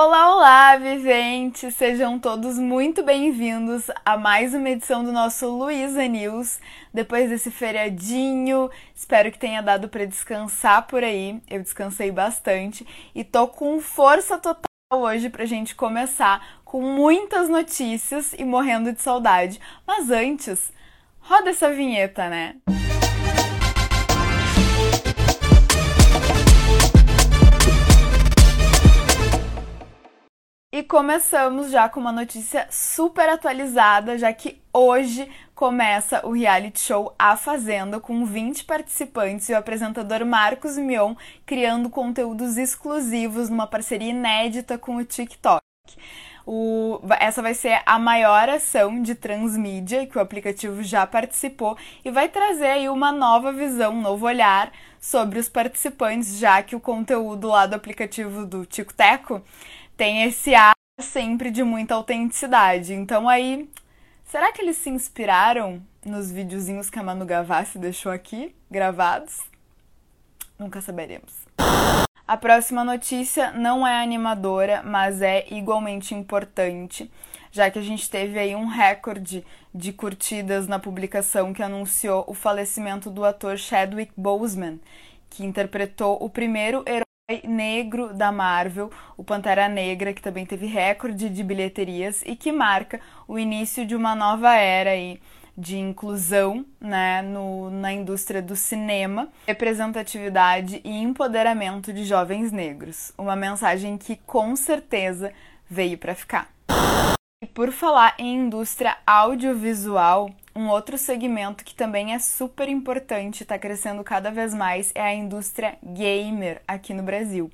Olá, olá, viventes! Sejam todos muito bem-vindos a mais uma edição do nosso Luísa News. Depois desse feriadinho, espero que tenha dado para descansar por aí. Eu descansei bastante e tô com força total hoje pra gente começar com muitas notícias e morrendo de saudade. Mas antes, roda essa vinheta, né? Música E começamos já com uma notícia super atualizada, já que hoje começa o reality show A Fazenda com 20 participantes e o apresentador Marcos Mion criando conteúdos exclusivos numa parceria inédita com o TikTok. O, essa vai ser a maior ação de transmídia que o aplicativo já participou e vai trazer aí uma nova visão, um novo olhar sobre os participantes, já que o conteúdo lá do aplicativo do Tico Teco tem esse ar sempre de muita autenticidade. Então aí, será que eles se inspiraram nos videozinhos que a Manu Gavassi deixou aqui, gravados? Nunca saberemos. A próxima notícia não é animadora, mas é igualmente importante, já que a gente teve aí um recorde de curtidas na publicação que anunciou o falecimento do ator Chadwick Boseman, que interpretou o primeiro herói negro da Marvel, o Pantera Negra, que também teve recorde de bilheterias e que marca o início de uma nova era aí de inclusão né, no, na indústria do cinema, representatividade e empoderamento de jovens negros. Uma mensagem que com certeza veio para ficar. E por falar em indústria audiovisual, um outro segmento que também é super importante está crescendo cada vez mais é a indústria gamer aqui no Brasil.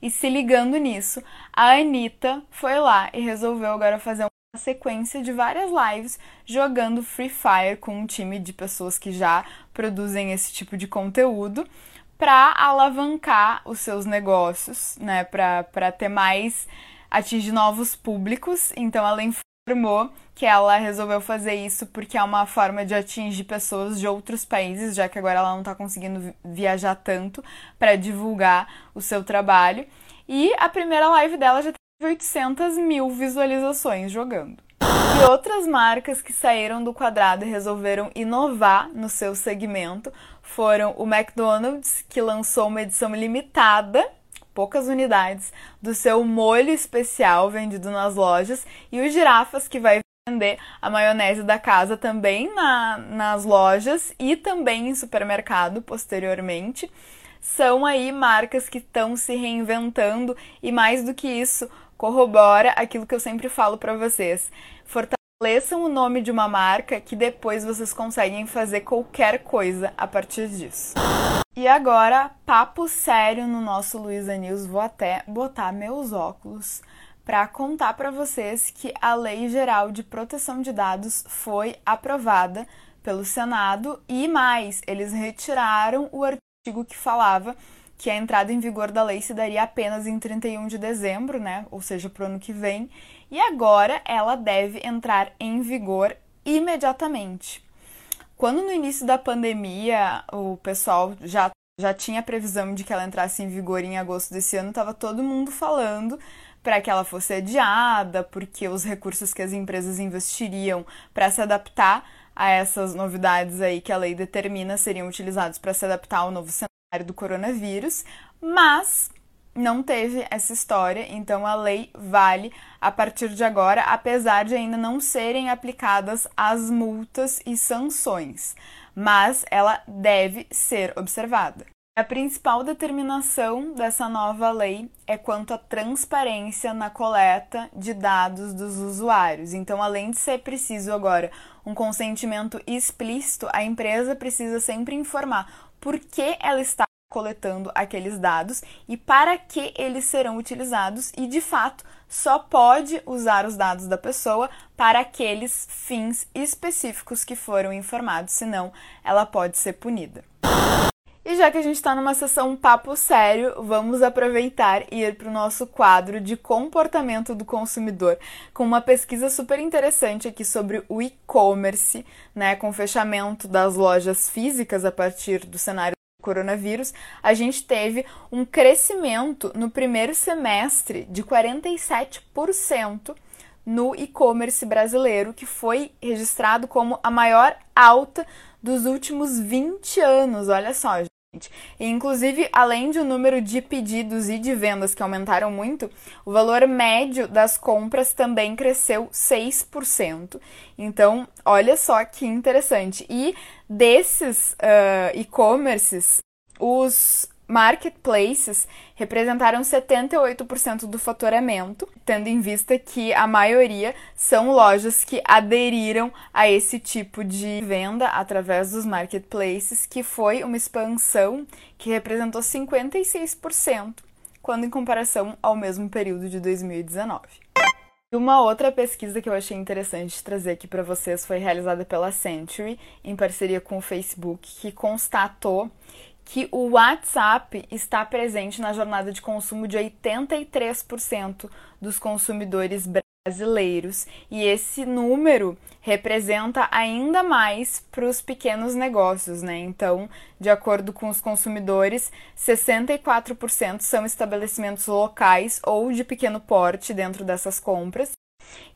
E se ligando nisso, a Anitta foi lá e resolveu agora fazer uma sequência de várias lives jogando Free Fire com um time de pessoas que já produzem esse tipo de conteúdo para alavancar os seus negócios, né, para ter mais atingir novos públicos. Então ela informou que ela resolveu fazer isso porque é uma forma de atingir pessoas de outros países, já que agora ela não está conseguindo viajar tanto para divulgar o seu trabalho. E a primeira live dela já teve 800 mil visualizações jogando. E outras marcas que saíram do quadrado e resolveram inovar no seu segmento foram o McDonald's, que lançou uma edição limitada poucas unidades do seu molho especial vendido nas lojas e o Girafas que vai vender a maionese da casa também na, nas lojas e também em supermercado posteriormente. São aí marcas que estão se reinventando e mais do que isso, corrobora aquilo que eu sempre falo para vocês. Fortaleçam o nome de uma marca que depois vocês conseguem fazer qualquer coisa a partir disso. E agora, papo sério no nosso Luiza News, vou até botar meus óculos para contar para vocês que a Lei Geral de Proteção de Dados foi aprovada pelo Senado e mais, eles retiraram o artigo que falava que a entrada em vigor da lei se daria apenas em 31 de dezembro, né? Ou seja, para o ano que vem. E agora ela deve entrar em vigor imediatamente. Quando no início da pandemia o pessoal já, já tinha previsão de que ela entrasse em vigor em agosto desse ano, estava todo mundo falando para que ela fosse adiada, porque os recursos que as empresas investiriam para se adaptar a essas novidades aí que a lei determina seriam utilizados para se adaptar ao novo cenário do coronavírus, mas não teve essa história, então a lei vale a partir de agora, apesar de ainda não serem aplicadas as multas e sanções, mas ela deve ser observada. A principal determinação dessa nova lei é quanto à transparência na coleta de dados dos usuários. Então, além de ser preciso agora um consentimento explícito, a empresa precisa sempre informar por que ela está coletando aqueles dados e para que eles serão utilizados e de fato só pode usar os dados da pessoa para aqueles fins específicos que foram informados, senão ela pode ser punida. E já que a gente está numa sessão papo sério, vamos aproveitar e ir para o nosso quadro de comportamento do consumidor, com uma pesquisa super interessante aqui sobre o e-commerce, né, com o fechamento das lojas físicas a partir do cenário coronavírus, a gente teve um crescimento no primeiro semestre de 47% no e-commerce brasileiro, que foi registrado como a maior alta dos últimos 20 anos. Olha só. E, inclusive, além de o número de pedidos e de vendas que aumentaram muito, o valor médio das compras também cresceu 6%. Então, olha só que interessante. E desses uh, e-commerces, os marketplaces representaram 78% do faturamento, tendo em vista que a maioria são lojas que aderiram a esse tipo de venda através dos marketplaces, que foi uma expansão que representou 56%, quando em comparação ao mesmo período de 2019. E uma outra pesquisa que eu achei interessante trazer aqui para vocês foi realizada pela Century, em parceria com o Facebook, que constatou que o WhatsApp está presente na jornada de consumo de 83% dos consumidores brasileiros e esse número representa ainda mais para os pequenos negócios, né? Então, de acordo com os consumidores, 64% são estabelecimentos locais ou de pequeno porte dentro dessas compras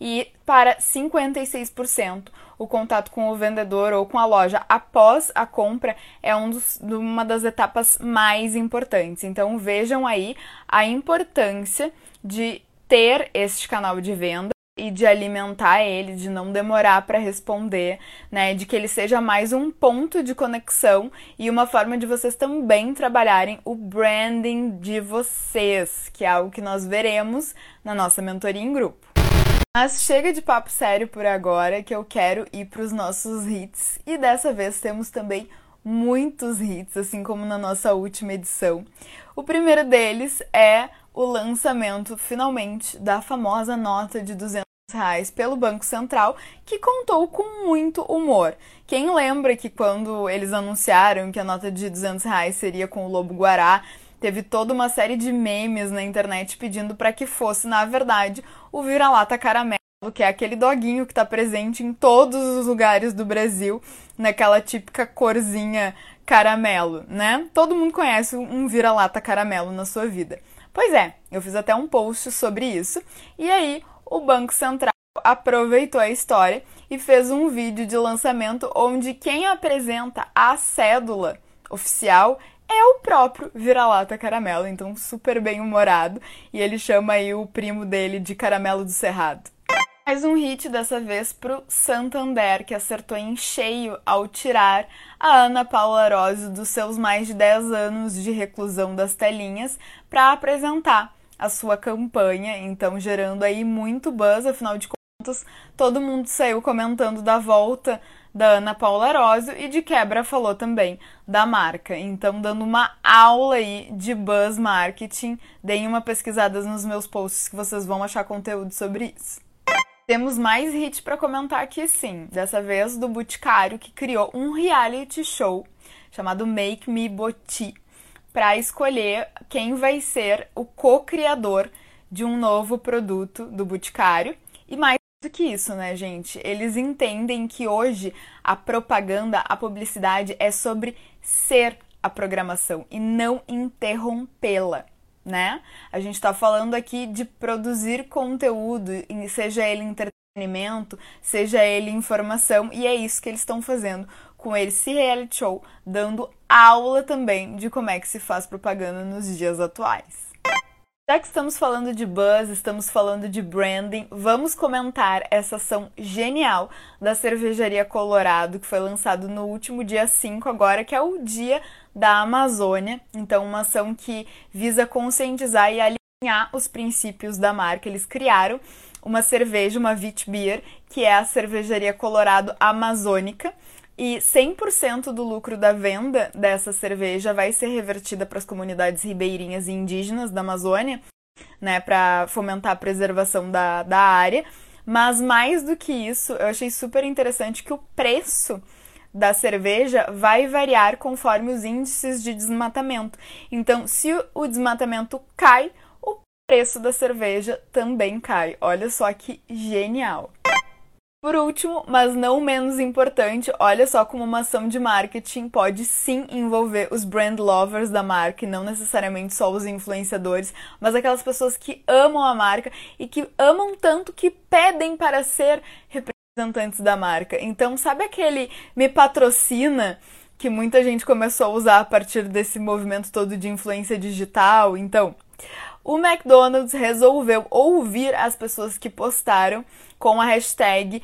e para 56%, o contato com o vendedor ou com a loja após a compra é um dos, uma das etapas mais importantes. Então vejam aí a importância de ter este canal de venda e de alimentar ele, de não demorar para responder, né, de que ele seja mais um ponto de conexão e uma forma de vocês também trabalharem o branding de vocês, que é algo que nós veremos na nossa mentoria em grupo. Mas chega de papo sério por agora, que eu quero ir para os nossos hits. E dessa vez temos também muitos hits, assim como na nossa última edição. O primeiro deles é o lançamento, finalmente, da famosa nota de 200 reais pelo Banco Central, que contou com muito humor. Quem lembra que quando eles anunciaram que a nota de 200 reais seria com o Lobo Guará, teve toda uma série de memes na internet pedindo para que fosse, na verdade, o vira-lata caramelo, que é aquele doguinho que está presente em todos os lugares do Brasil, naquela típica corzinha caramelo, né? Todo mundo conhece um vira-lata caramelo na sua vida. Pois é, eu fiz até um post sobre isso, e aí o Banco Central aproveitou a história e fez um vídeo de lançamento onde quem apresenta a cédula oficial é o próprio vira-lata caramelo, então super bem humorado, e ele chama aí o primo dele de caramelo do cerrado. Mais um hit dessa vez pro Santander, que acertou em cheio ao tirar a Ana Paula Rose dos seus mais de 10 anos de reclusão das telinhas para apresentar a sua campanha, então gerando aí muito buzz, afinal de contas, todo mundo saiu comentando da volta da Ana Paula Arósio e de quebra falou também da marca. Então, dando uma aula aí de buzz marketing, deem uma pesquisada nos meus posts que vocês vão achar conteúdo sobre isso. Temos mais hit para comentar aqui sim, dessa vez do Boticário que criou um reality show chamado Make Me Boti para escolher quem vai ser o co-criador de um novo produto do Boticário e mais do que isso, né, gente? Eles entendem que hoje a propaganda, a publicidade é sobre ser a programação e não interrompê-la, né? A gente está falando aqui de produzir conteúdo, seja ele entretenimento, seja ele informação, e é isso que eles estão fazendo com esse reality show, dando aula também de como é que se faz propaganda nos dias atuais. Já que estamos falando de buzz, estamos falando de branding, vamos comentar essa ação genial da Cervejaria Colorado, que foi lançado no último dia 5 agora, que é o Dia da Amazônia. Então, uma ação que visa conscientizar e alinhar os princípios da marca. Eles criaram uma cerveja, uma Wheat Beer, que é a Cervejaria Colorado Amazônica. E 100% do lucro da venda dessa cerveja vai ser revertida para as comunidades ribeirinhas e indígenas da Amazônia, né, para fomentar a preservação da, da área. Mas mais do que isso, eu achei super interessante que o preço da cerveja vai variar conforme os índices de desmatamento. Então, se o desmatamento cai, o preço da cerveja também cai. Olha só que genial! Por último, mas não menos importante, olha só como uma ação de marketing pode sim envolver os brand lovers da marca, e não necessariamente só os influenciadores, mas aquelas pessoas que amam a marca e que amam tanto que pedem para ser representantes da marca. Então, sabe aquele me patrocina que muita gente começou a usar a partir desse movimento todo de influência digital? Então, o McDonald's resolveu ouvir as pessoas que postaram com a hashtag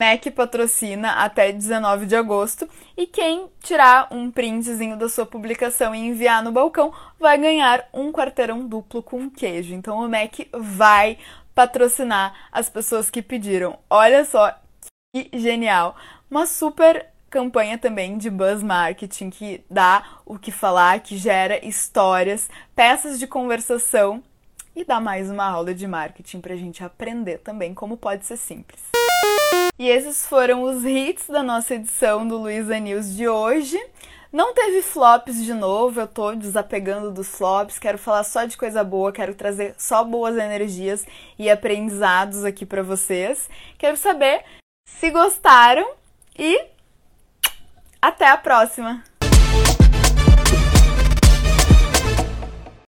Mac patrocina até 19 de agosto e quem tirar um printzinho da sua publicação e enviar no balcão vai ganhar um quarteirão duplo com queijo. Então o Mac vai patrocinar as pessoas que pediram. Olha só que genial! Uma super campanha também de buzz marketing que dá o que falar, que gera histórias, peças de conversação e dá mais uma aula de marketing para a gente aprender também como pode ser simples. E esses foram os hits da nossa edição do Luiza News de hoje. Não teve flops de novo, eu tô desapegando dos flops, quero falar só de coisa boa, quero trazer só boas energias e aprendizados aqui para vocês. Quero saber se gostaram e até a próxima!